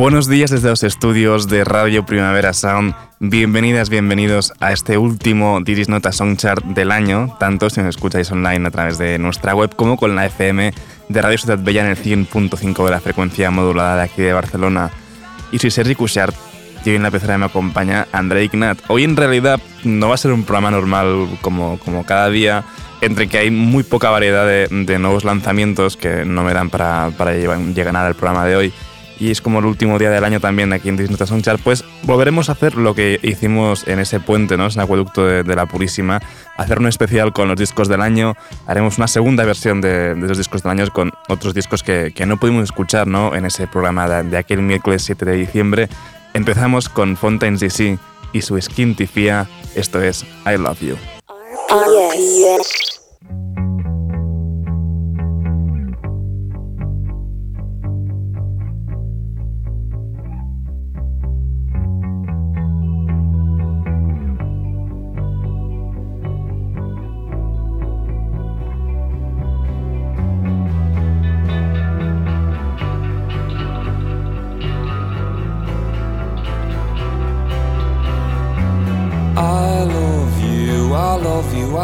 Buenos días desde los estudios de Radio Primavera Sound. Bienvenidas, bienvenidos a este último Diris Nota Songchart del año, tanto si nos escucháis online a través de nuestra web como con la FM de Radio Ciudad Bella en el 100.5 de la frecuencia modulada de aquí de Barcelona. Y soy Sergi Cushart y en la pecera me acompaña André Ignat. Hoy en realidad no va a ser un programa normal como, como cada día, entre que hay muy poca variedad de, de nuevos lanzamientos que no me dan para, para llegar al programa de hoy y es como el último día del año también aquí en Disney Songchart, pues volveremos a hacer lo que hicimos en ese puente, ¿no? ese acueducto de, la Purísima, hacer un especial con los discos del año, haremos una segunda versión de, de los discos del año con otros discos que, no pudimos escuchar ¿no? en ese programa de, aquel miércoles 7 de diciembre. Empezamos con Fontaines DC y su Skin Tifia, esto es I Love You.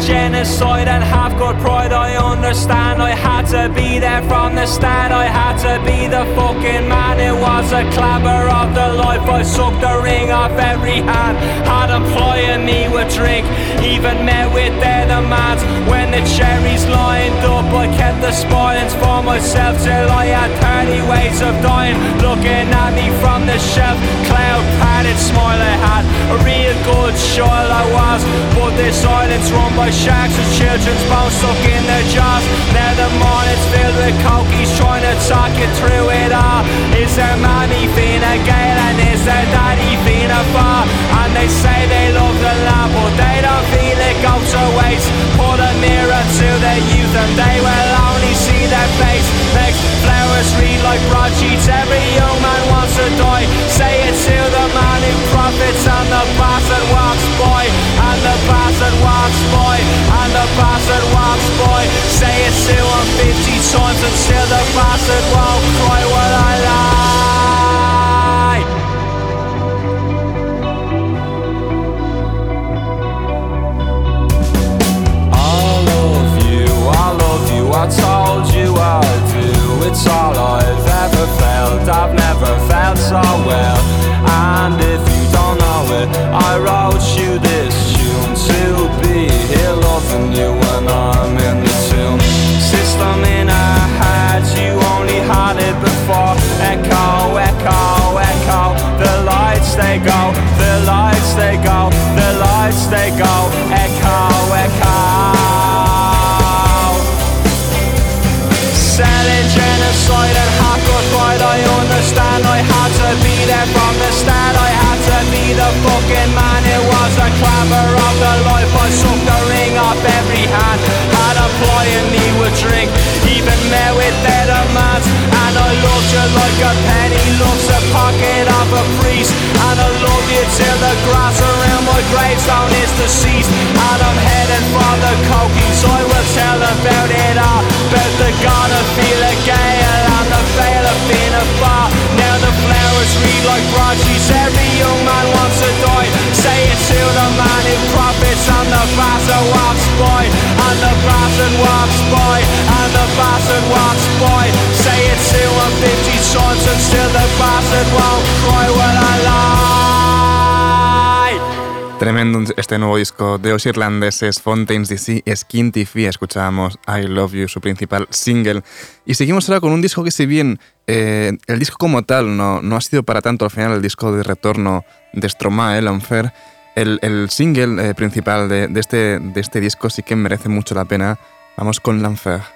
Genocide and have got pride. I understand I had to be there from the start. I had to be the fucking man. It was a clapper of the life. I sucked the ring off every hand. Had employing me with drink. Even met with their demands. When the cherries lined up, I kept the spoilings for myself till I had 30 ways of dying. Looking at me from the shelf. Cloud padded smile I had. A real good child I was. But this island's run by sharks with children's bones stuck in their jaws. Now the morning's filled with cokies trying to talk you through it all. Is there mommy Fina Gale and is there daddy Fina Far? And they say they love the land, but they don't feel it goes to waste. Put a mirror to their youth and they will only see their face. Makes flowers read like broadsheets. Every young man wants to die. Say it to the man who profits and the bastard walks by. And the bastard once, boy. And the bastard once, boy. Say it to him 50 times until the bastard won't cry when I lie. I love you, I love you, I told you I do. It's all I've ever felt, I've never felt so well. And if you don't know it, I wrote you this when I'm in the tune. System in you only had it before. Echo, echo, echo. The lights they go, the lights they go, the lights they go. Like broadsheets. Every young man wants to die. Say it to the man who profits and the bastard walks by. And the bastard walks by. And the bastard walks by. Say it to him 50 times and still the bastard won't cry when I lie. Tremendo este nuevo disco de los irlandeses Fontaines DC, Skin TV. Escuchábamos I Love You, su principal single. Y seguimos ahora con un disco que, si bien eh, el disco como tal no, no ha sido para tanto al final el disco de retorno de Stromae, L'Enfer, el, el single eh, principal de, de, este, de este disco sí que merece mucho la pena. Vamos con L'Enfer.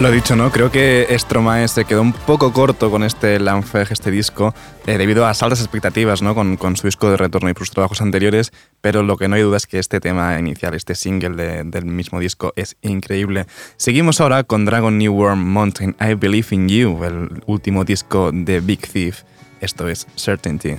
Lo dicho, ¿no? Creo que Stromae se quedó un poco corto con este Lanfeg, este disco, eh, debido a altas expectativas, ¿no? Con, con, su disco de retorno y sus trabajos anteriores, pero lo que no hay duda es que este tema inicial, este single de, del mismo disco, es increíble. Seguimos ahora con Dragon New Worm Mountain, I Believe in You, el último disco de Big Thief. Esto es Certainty.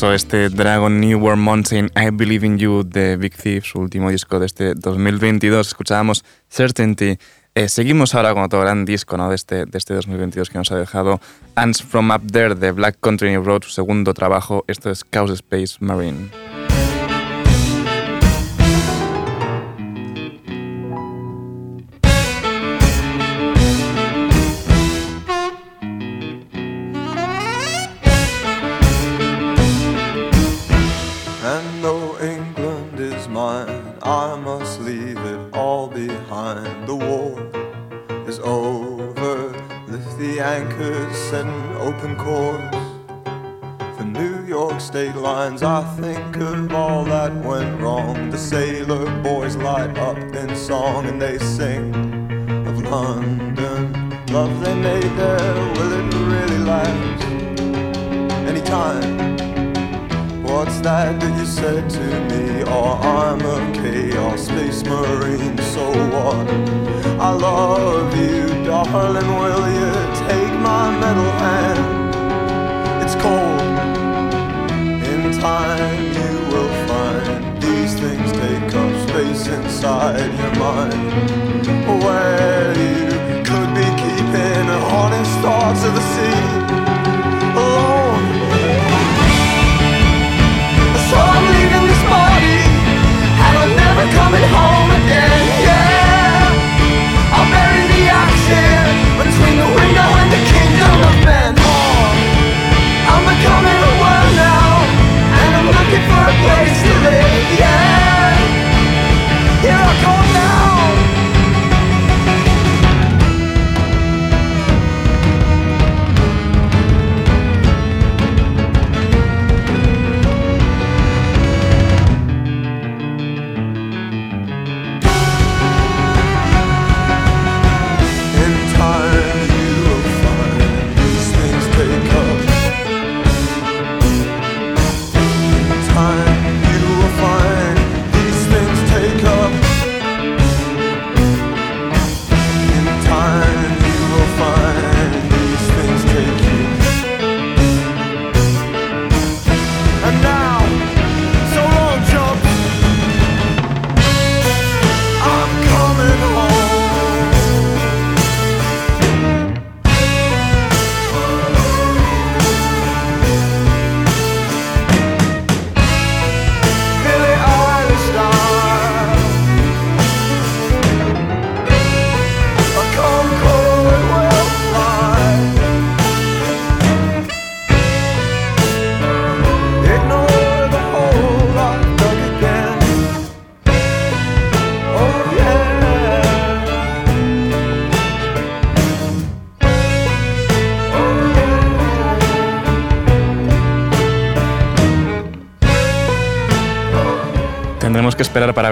Delicioso este Dragon New World Mountain I Believe in You de Big Thief, su último disco de este 2022. Escuchábamos Certainty. Eh, seguimos ahora con otro gran disco ¿no? de, este, de este 2022 que nos ha dejado Ants from Up There de Black Country Road, su segundo trabajo. Esto es Chaos Space Marine. They sing of London. Love they made there, will it really last? Anytime. What's that that you said to me? Oh, I'm a chaos space marine, so what? I love you, darling, Where you could be keeping honest thoughts of the sea. Alone. So I'm leaving this body And I'm never coming home again, yeah. I'll bury the axe Between the window and the kingdom of men. Oh, I'm becoming a world now And I'm looking for a place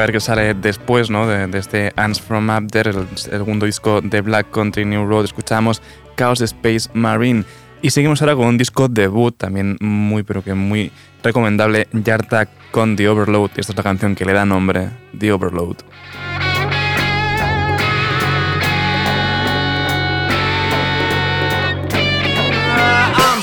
ver qué sale después ¿no? de, este Ants from Up There, el, segundo disco de Black Country New Road. Escuchamos Chaos Space Marine. Y seguimos ahora con un disco debut, también muy, pero que muy recomendable, Yartak con The Overload. Y esta es la canción que le da nombre, The Overload. I'm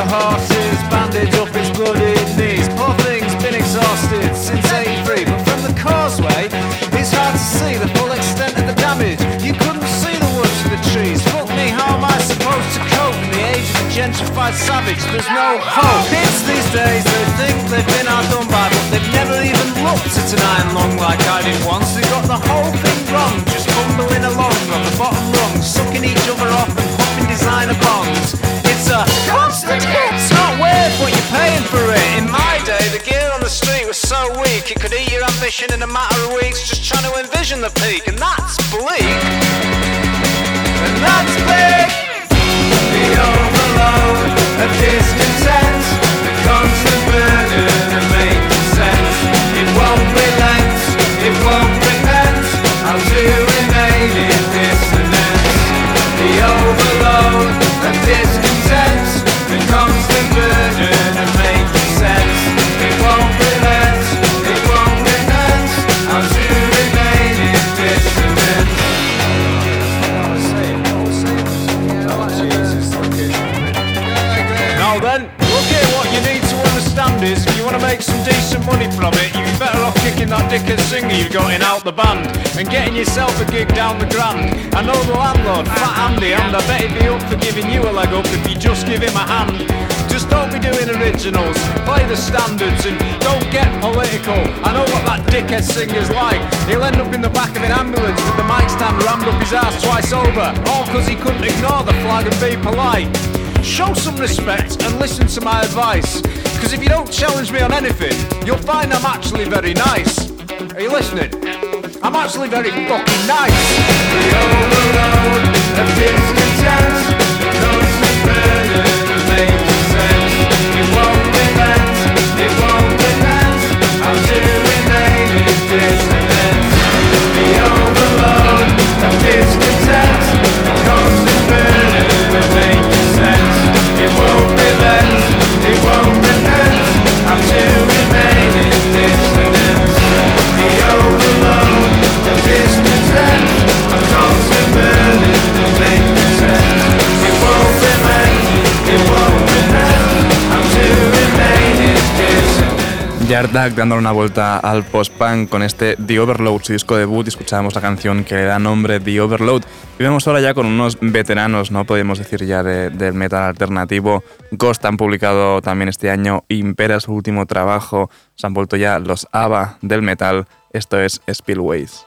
Your horses, bandage up its bloody knees. Poor thing's been exhausted since 83. But from the causeway, it's hard to see the full extent of the damage. You couldn't see the woods for the trees. Fuck me, how am I supposed to cope in the age of the gentrified savage? There's no hope. Kids these days, they think they've been outdone by, but they've never in a matter of weeks, just trying to envision the peak, and that's bleak. Dickhead singer you've got in out the band and getting yourself a gig down the grand. I know the landlord, Fat Andy, and I bet he'd be up for giving you a leg up if you just give him a hand. Just don't be doing originals, play the standards and don't get political. I know what that dickhead singer's like. He'll end up in the back of an ambulance with the mic stand rammed up his ass twice over, all because he couldn't ignore the flag and be polite. Show some respect and listen to my advice. Because if you don't challenge me on anything, you'll find I'm actually very nice. Are you listening? I'm actually very fucking nice. The overload discontent, burden of making sense. It won't relent, it won't relent. The overload discontent, Yardak dándole una vuelta al post-punk con este The Overload, su disco debut, escuchábamos la canción que le da nombre The Overload. Y vemos ahora ya con unos veteranos, ¿no? Podemos decir ya de- del metal alternativo. Ghost han publicado también este año Impera, su último trabajo. Se han vuelto ya los ABBA del metal. Esto es Spillways.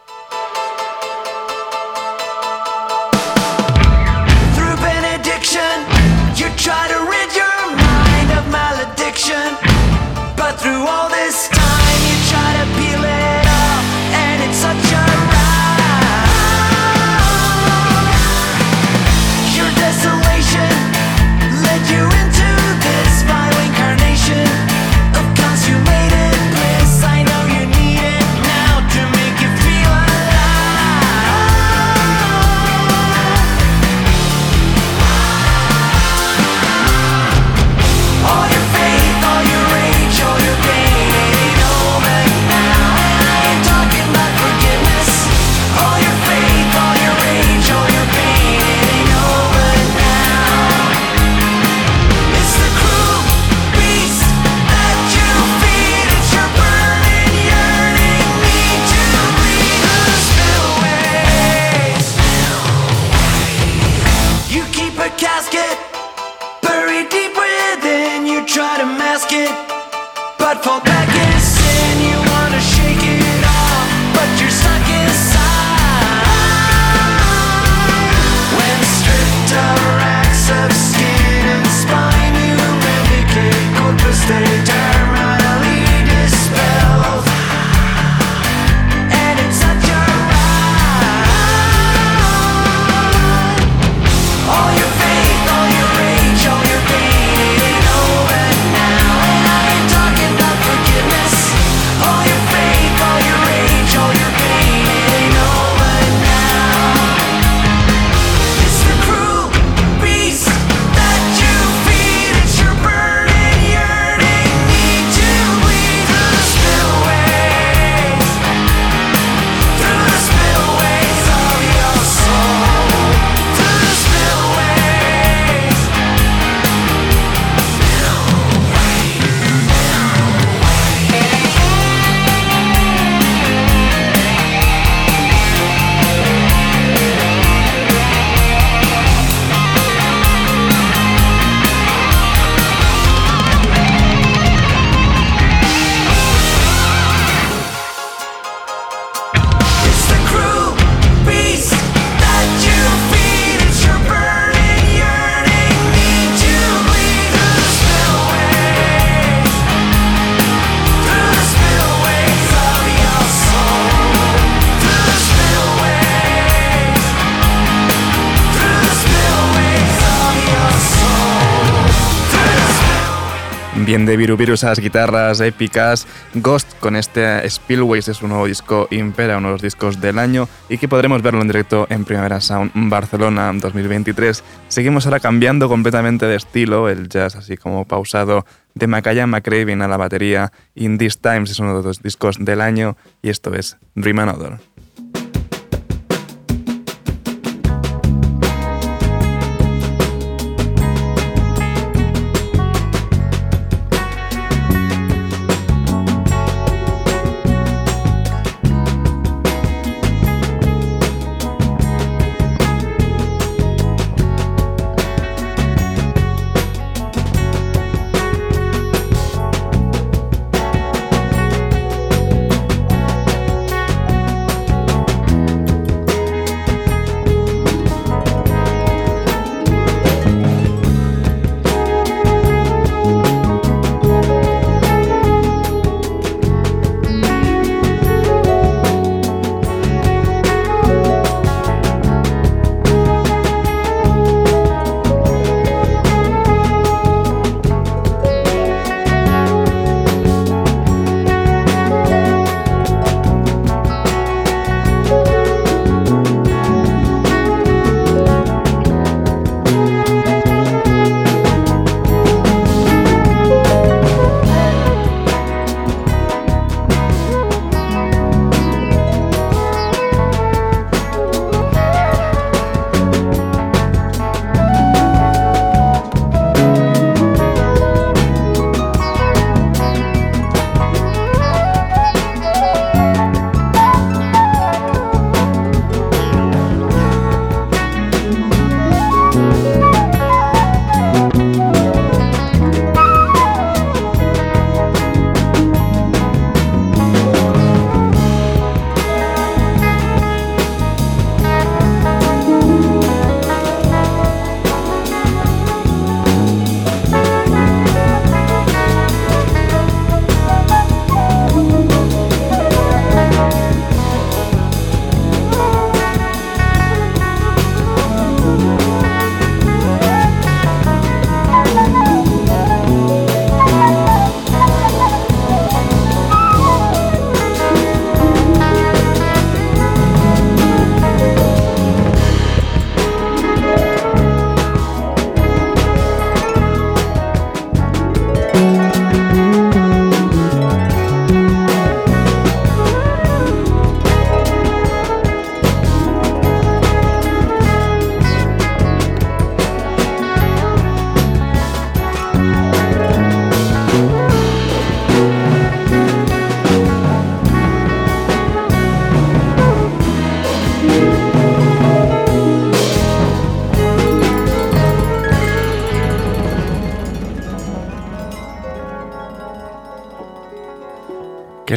De Viru Viru, esas guitarras épicas. Ghost con este Spillways es un nuevo disco Impera, uno de los discos del año y que podremos verlo en directo en Primavera Sound Barcelona 2023. Seguimos ahora cambiando completamente de estilo, el jazz así como pausado de Macaya McCraven a la batería. In These Times es uno de los discos del año y esto es Dream Another.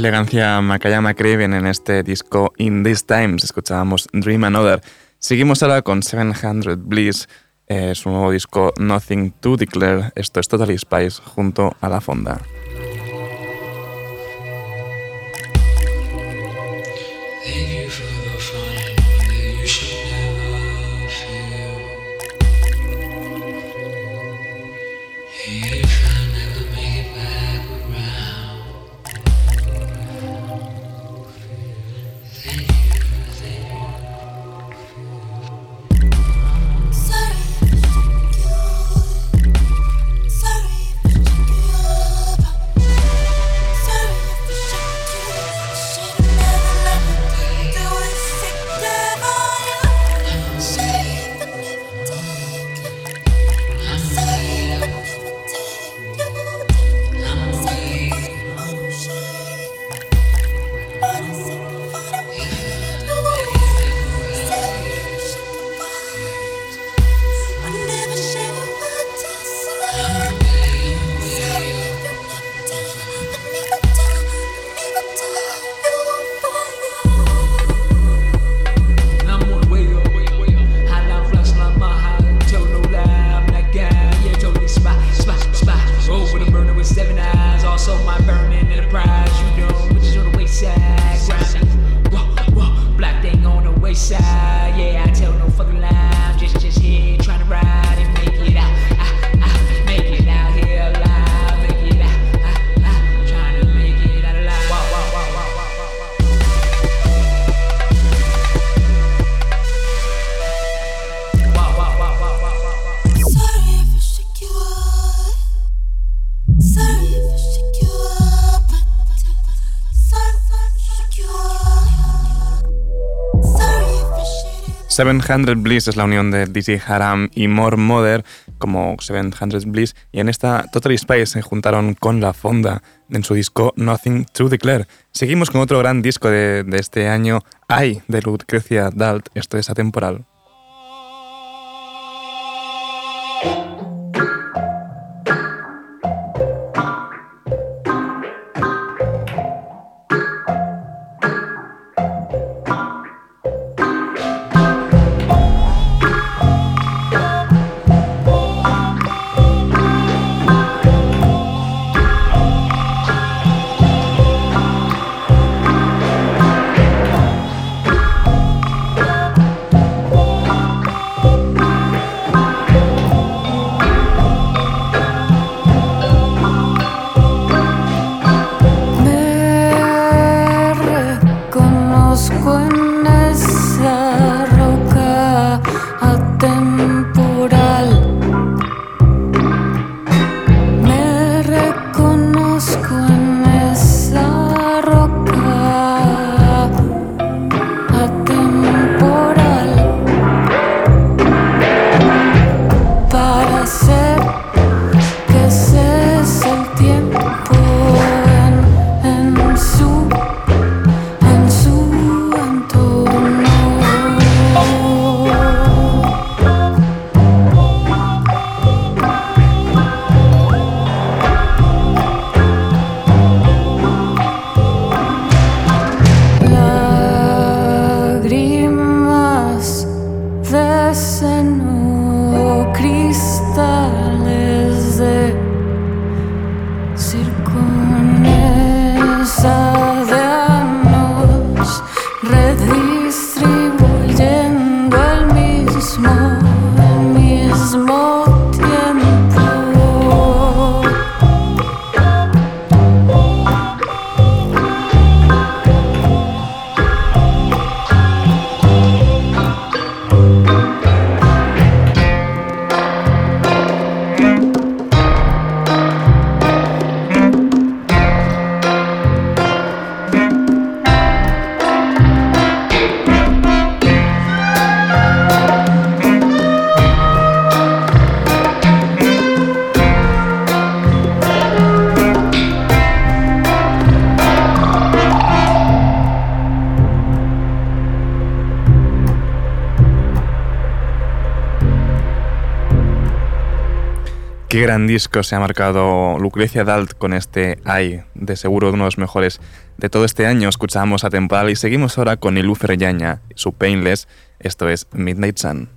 Elegancia Makayama Craven en este disco In These Times. Escuchábamos Dream Another. Seguimos ahora con 700 Bliss, eh, su nuevo disco Nothing to Declare. Esto es Totally Spice junto a la fonda. 700 Bliss es la unión de DJ Haram y More Mother como 700 Bliss y en esta Totally Spice se juntaron con La Fonda en su disco Nothing to Declare. Seguimos con otro gran disco de, de este año, I, de Lucrecia Dalt, esto es atemporal. Qué gran disco se ha marcado Lucrecia Dalt con este Ay, de seguro uno de los mejores de todo este año. Escuchamos a Temporal y seguimos ahora con Ilufer Yaña, su Painless. Esto es Midnight Sun.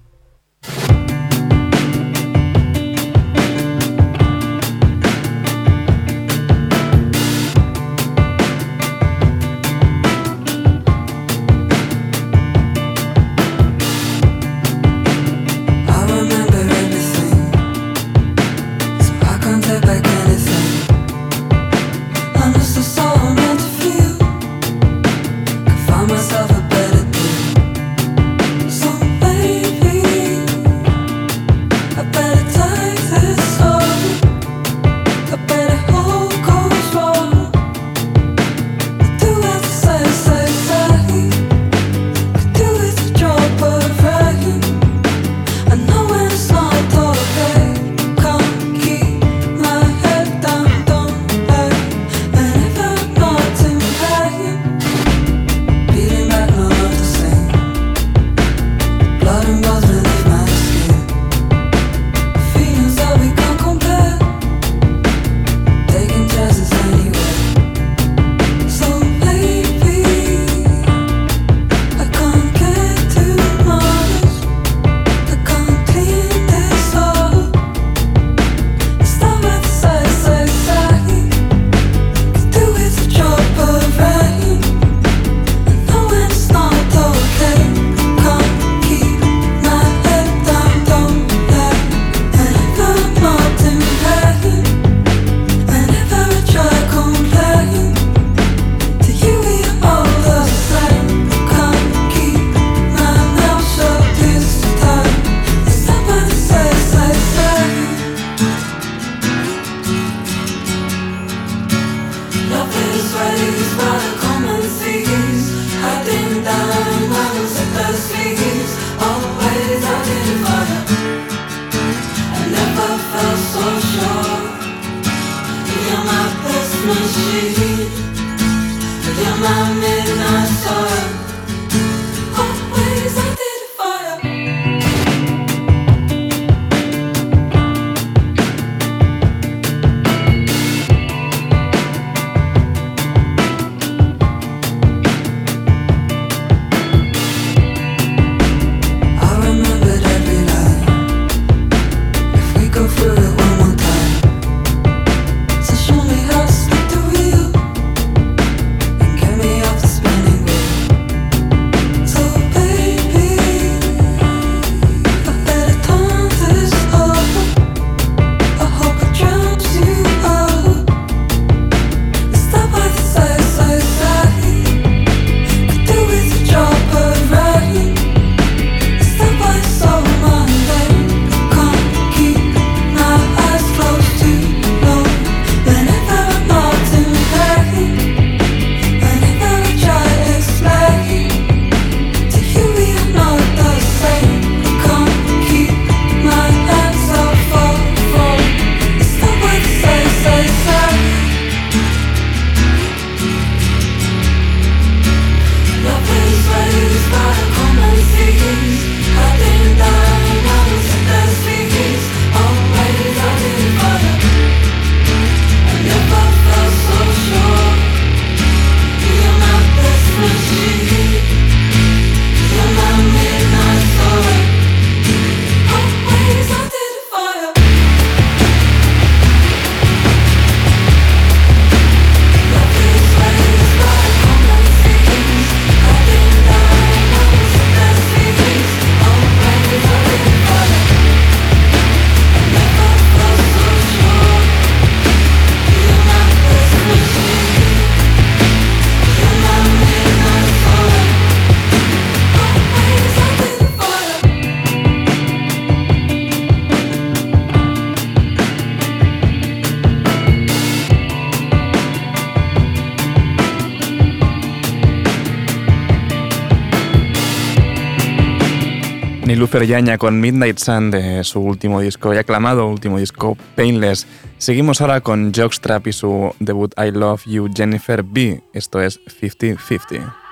Nilufer Yaña con Midnight Sun de su último disco, ya aclamado último disco, Painless. Seguimos ahora con Jockstrap y su debut I Love You Jennifer B. Esto es 50-50.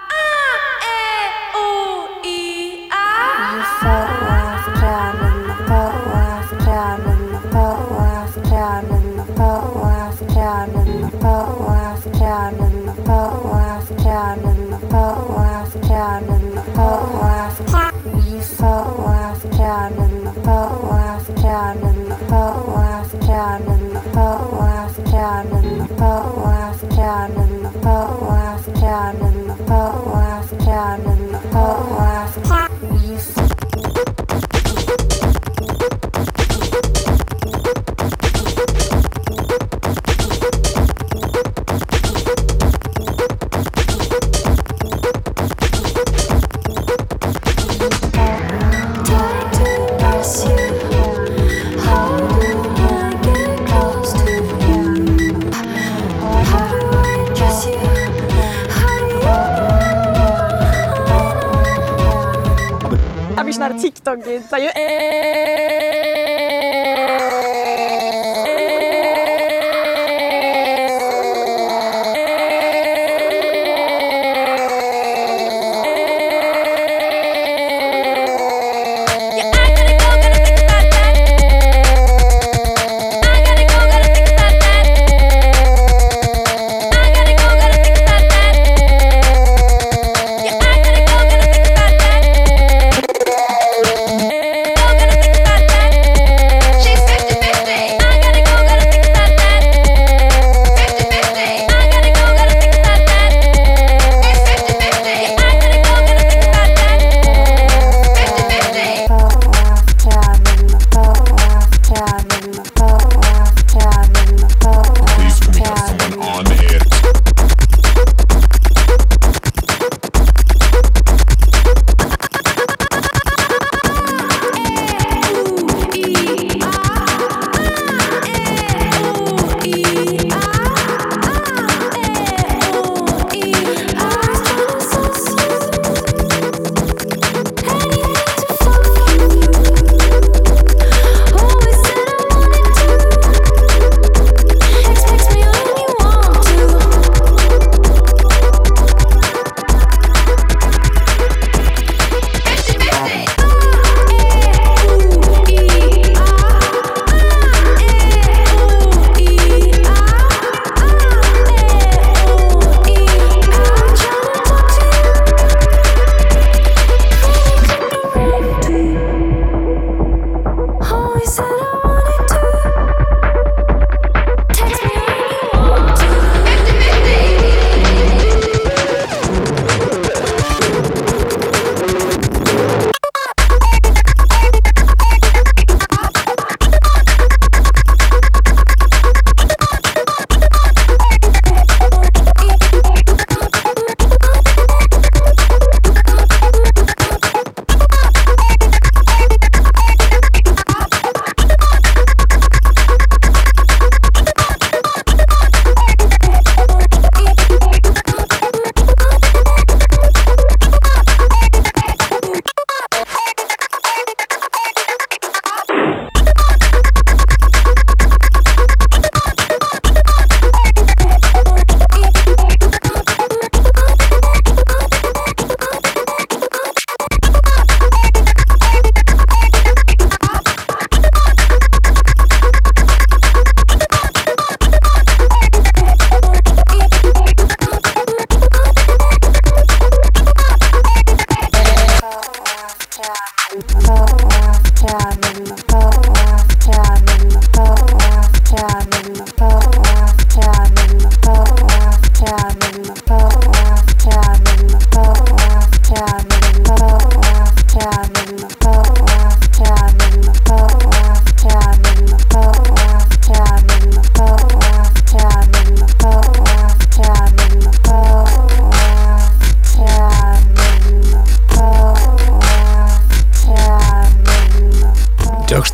boat left down and the boat left down and the boat left down and the boat left down and the boat left down and the boat left down.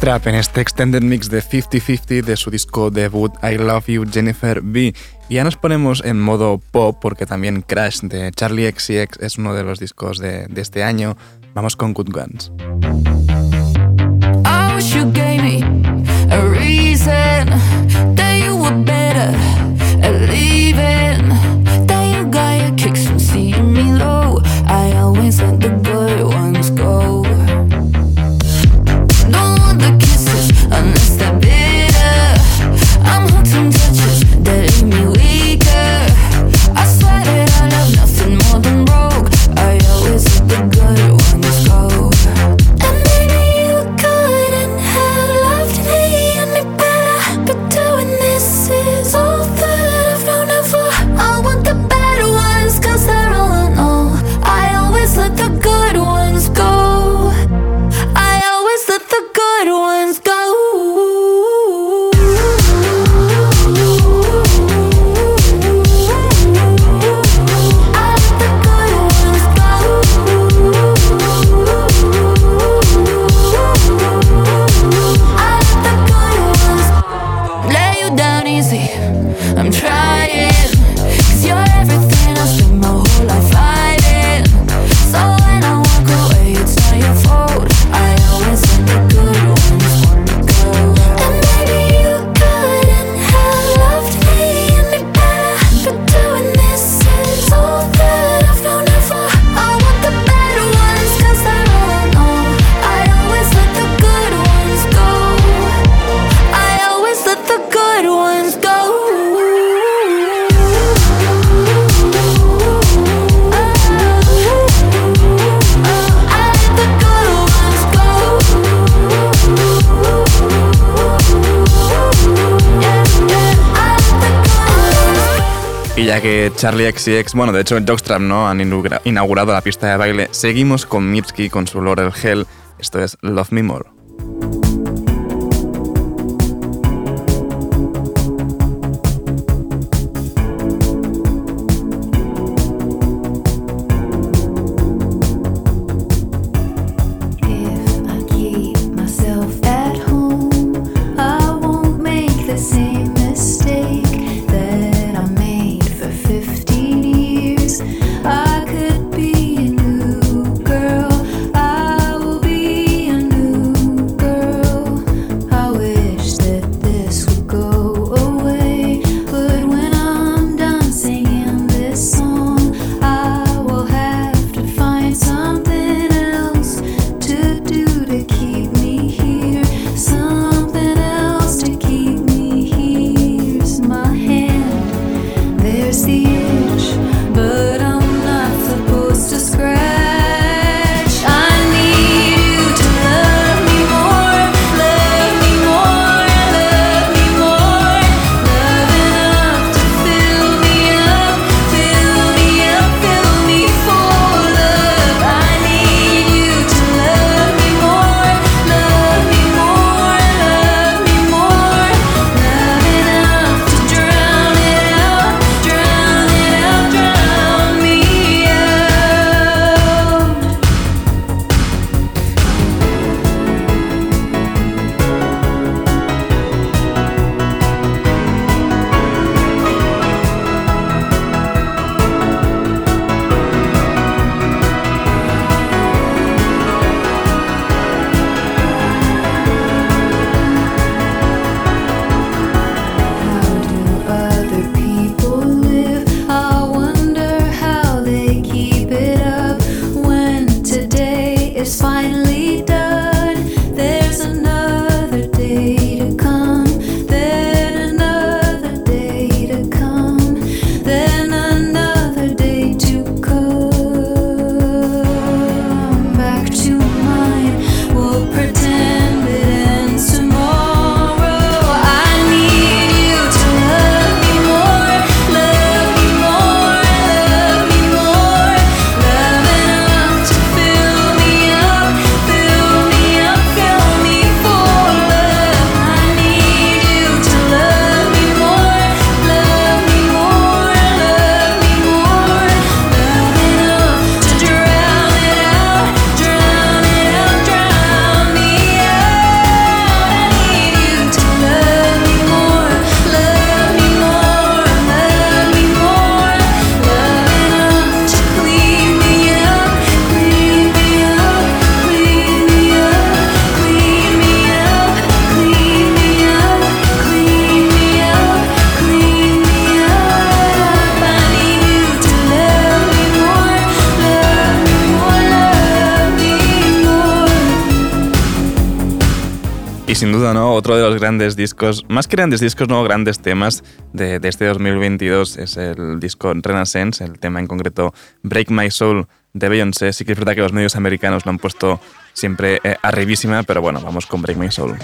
Trap en este extended mix de 50-50 de su disco debut I Love You Jennifer B. Y ya nos ponemos en modo pop porque también Crash de Charlie XCX es uno de los discos de, de este año. Vamos con Good Guns. I always end Ya que Charlie X X, bueno, de hecho Jockstrap no han inaugurado la pista de baile, seguimos con Mitski con su Laurel Hell. Esto es Love Me More. Grandes discos, más que grandes discos, no, grandes temas de, este 2022 es el disco Renaissance, el tema en concreto Break My Soul de Beyoncé. Sí que es verdad que los medios americanos lo han puesto siempre eh, arribísima, pero bueno, vamos con Break My Soul.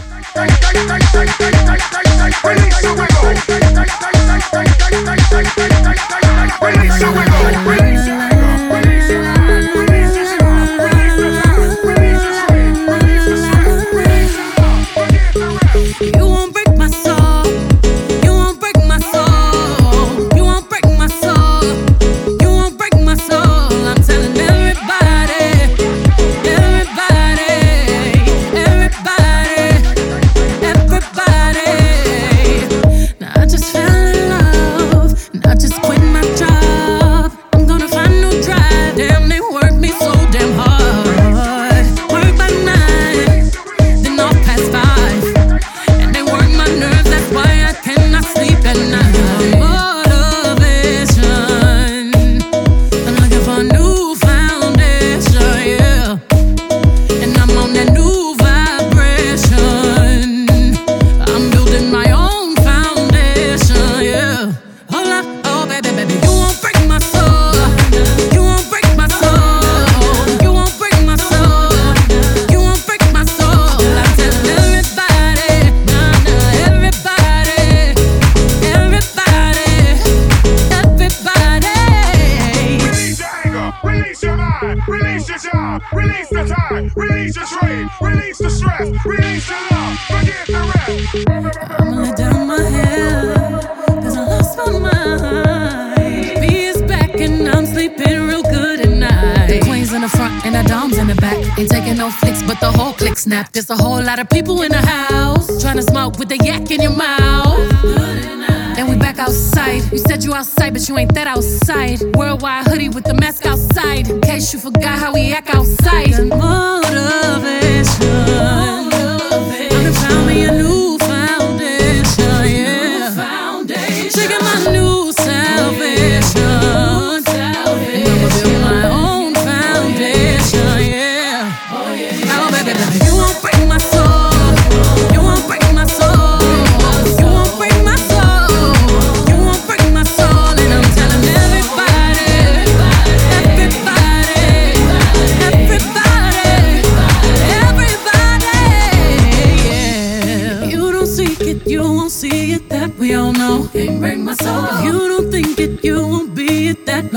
Rest. I'ma let down my hair, cause I lost my mind. B is back and I'm sleeping real good at. The queen's in the front and the dom's in the back. Ain't taking no flicks, but the whole click snap. There's a whole lot of people in the house trying to smoke with the yak in your mouth. And we back outside. You said you outside, but you ain't that outside. Worldwide hoodie with the mask outside. In case you forgot how we act outside. Motivation. I done found me a new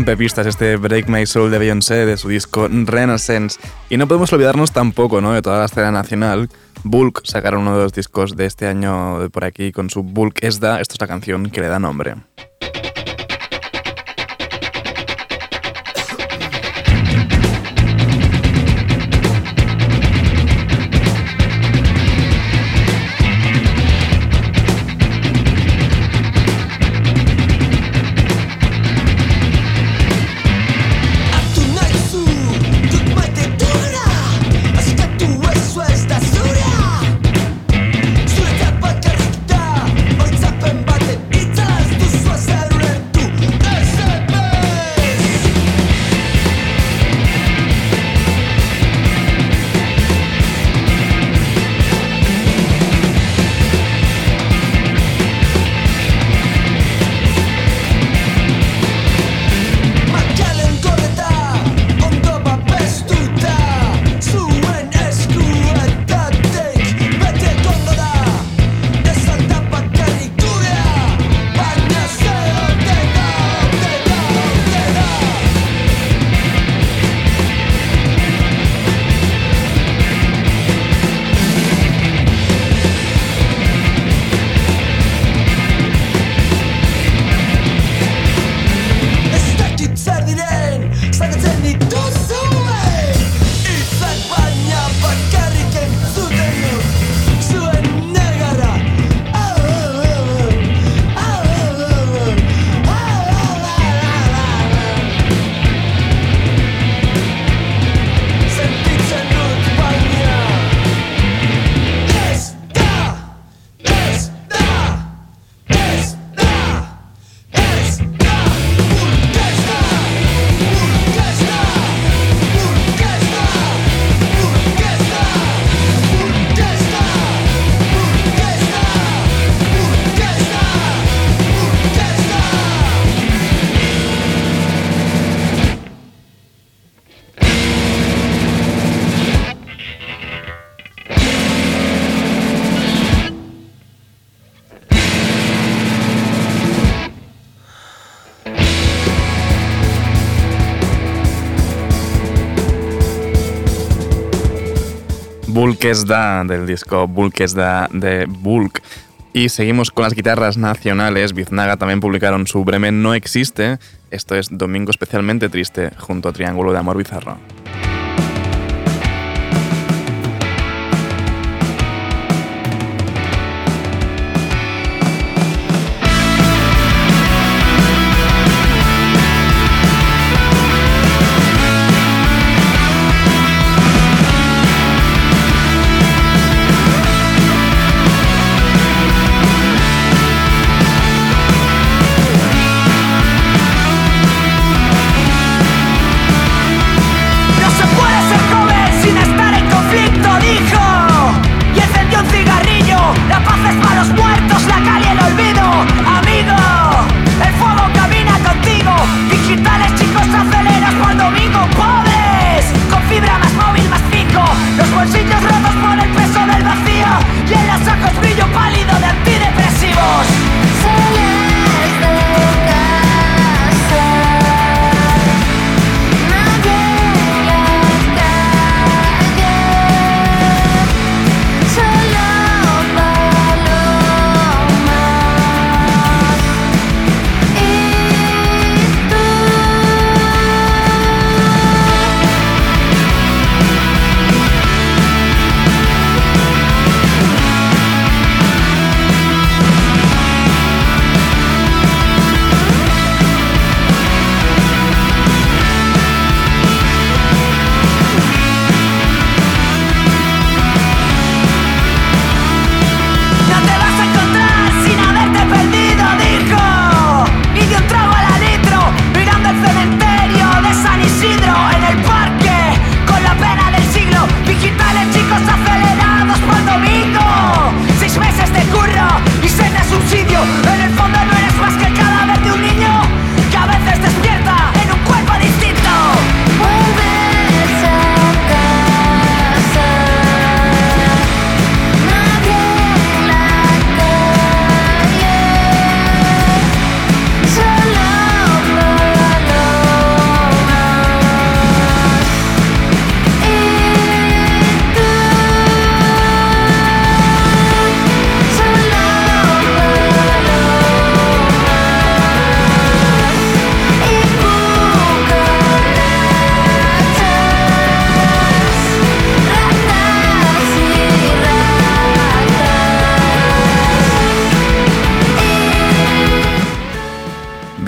Rompepistas este Break My Soul de Beyoncé de su disco Renaissance. Y no podemos olvidarnos tampoco ¿no? de toda la escena nacional. Bulk sacaron uno de los discos de este año por aquí con su Bulk Esda. Esta es la canción que le da nombre. Bulkesda, del disco Bulkesda de Bulk. Y seguimos con las guitarras nacionales. Biznaga también publicaron su Bremen No Existe. Esto es Domingo Especialmente Triste, junto a Triángulo de Amor Bizarro.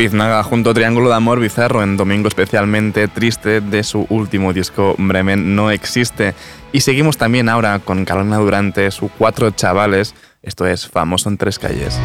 Biznaga junto a Triángulo de Amor Bizarro en Domingo especialmente triste de su último disco Bremen No Existe. Y seguimos también ahora con Carolina Durante, sus cuatro chavales, esto es Famoso en Tres Calles.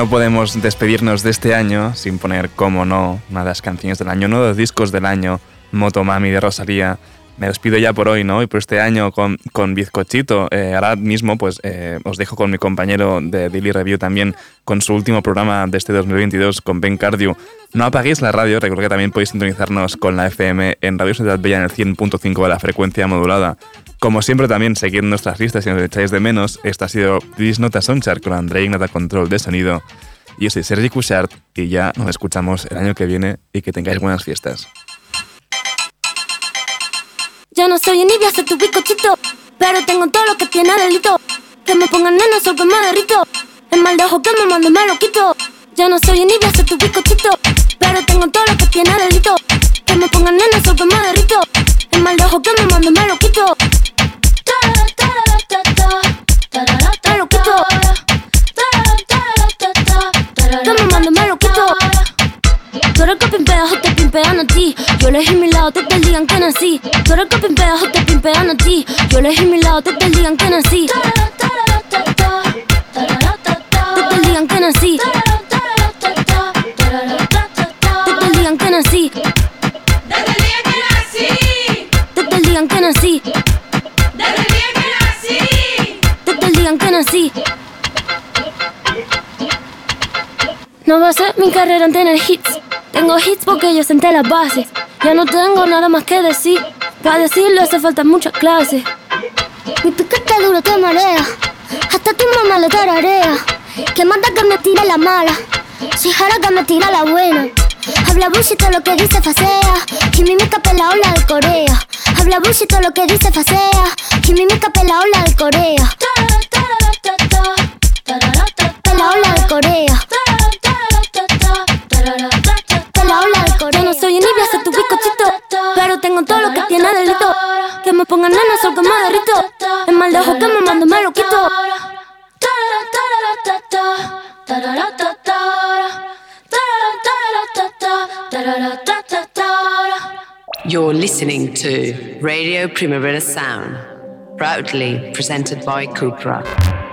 No podemos despedirnos de este año sin poner, como no, una de las canciones del año, uno de los discos del año, Motomami de Rosalía. Me despido ya por hoy, ¿no? Y por este año con, con Bizcochito. Eh, ahora mismo, pues eh, os dejo con mi compañero de Daily Review también, con su último programa de este 2022, con Ben Cardio. No apaguéis la radio, recuerdo que también podéis sintonizarnos con la FM en Radio Ciudad Bella en el 100.5 de la frecuencia modulada. Como siempre, también seguid nuestras listas si nos echáis de menos. Esta ha sido This Nota Soundchart con André Ignata Control de Sonido. Yo soy Sergi Cushart y ya nos escuchamos el año que viene y que tengáis buenas fiestas. Ya no soy envidia, soy tu bizcochito. Pero tengo todo lo que tiene delito. Que me pongan nena, sol que me derrito. El mal de ojo que me mando me lo quito. Ya no soy envidia, soy tu bizcochito. Pero tengo todo lo que tiene delito. Que me pongan nena, sol que me derrito. El mal de ojo que me mando me lo quito. Eres que pimpea o te pimpean a ti. Yo elegí mi lado, te te digan que nací. Tú eres que pimpea o te pimpean a ti. Yo elegí mi lado, te te digan que nací. Te te digan que nací. Te te digan que nací. Desde el día que nací, Te te digan que nací. que nací. Te te digan que nací. No va a ser mi carrera en tener hits. Tengo hits porque yo senté las bases. Ya no tengo nada más que decir. Para decirlo hace falta muchas clases. Mi piquete duro te marea. Hasta tu mamá lo tararea. Que manda que me tire la mala. Si jara que me tira la buena. Habla bullshit lo que dice facea. Y mímica la ola de Corea. Habla bullshit lo que dice facea. Y mímica la ola de Corea. La ola de Corea. Pero tengo todo lo que tiene delito. Que me pongan nena, sol que me derrito. El mal de ojo que me mando me lo quito. You're listening to Radio Primavera Sound, proudly presented by Cupra.